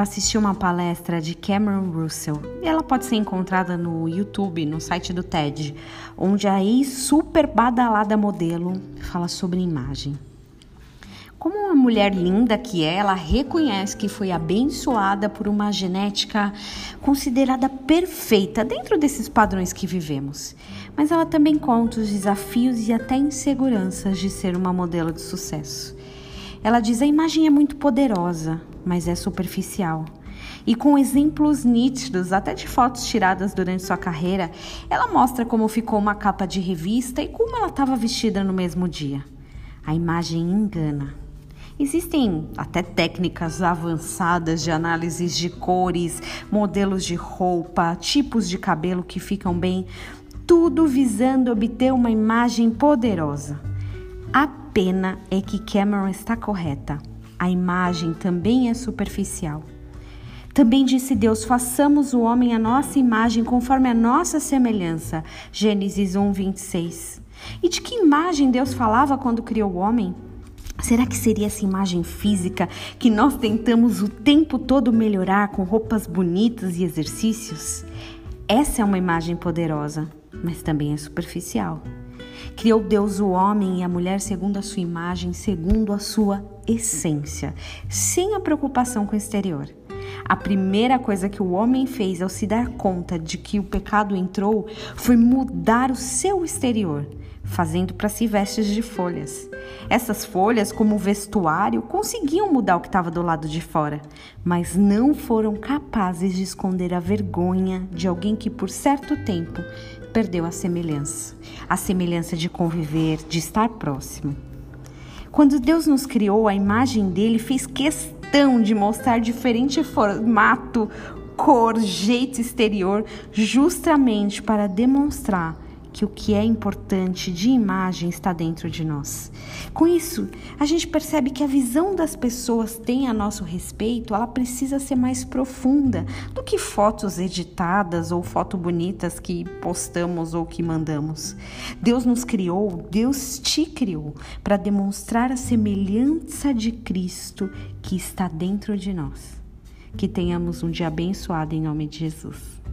assisti uma palestra de Cameron Russell e ela pode ser encontrada no YouTube, no site do TED, onde a ex-super badalada modelo fala sobre imagem. Como uma mulher linda que é, ela reconhece que foi abençoada por uma genética considerada perfeita dentro desses padrões que vivemos. Mas ela também conta os desafios e até inseguranças de ser uma modelo de sucesso. Ela diz: a imagem é muito poderosa, mas é superficial. E com exemplos nítidos, até de fotos tiradas durante sua carreira, ela mostra como ficou uma capa de revista e como ela estava vestida no mesmo dia. A imagem engana. Existem até técnicas avançadas de análises de cores, modelos de roupa, tipos de cabelo que ficam bem, tudo visando obter uma imagem poderosa. A pena é que Cameron está correta. A imagem também é superficial. Também disse Deus: façamos o homem a nossa imagem conforme a nossa semelhança. Gênesis 1, 26. E de que imagem Deus falava quando criou o homem? Será que seria essa imagem física que nós tentamos o tempo todo melhorar com roupas bonitas e exercícios? Essa é uma imagem poderosa, mas também é superficial. Criou Deus o homem e a mulher segundo a sua imagem, segundo a sua essência, sem a preocupação com o exterior. A primeira coisa que o homem fez ao se dar conta de que o pecado entrou foi mudar o seu exterior, fazendo para si vestes de folhas. Essas folhas, como vestuário, conseguiam mudar o que estava do lado de fora, mas não foram capazes de esconder a vergonha de alguém que por certo tempo perdeu a semelhança, a semelhança de conviver, de estar próximo. Quando Deus nos criou, a imagem dele fez questão de mostrar diferente formato, cor, jeito exterior, justamente para demonstrar que o que é importante de imagem está dentro de nós. Com isso, a gente percebe que a visão das pessoas tem a nosso respeito, ela precisa ser mais profunda do que fotos editadas ou fotos bonitas que postamos ou que mandamos. Deus nos criou, Deus te criou para demonstrar a semelhança de Cristo que está dentro de nós. Que tenhamos um dia abençoado em nome de Jesus.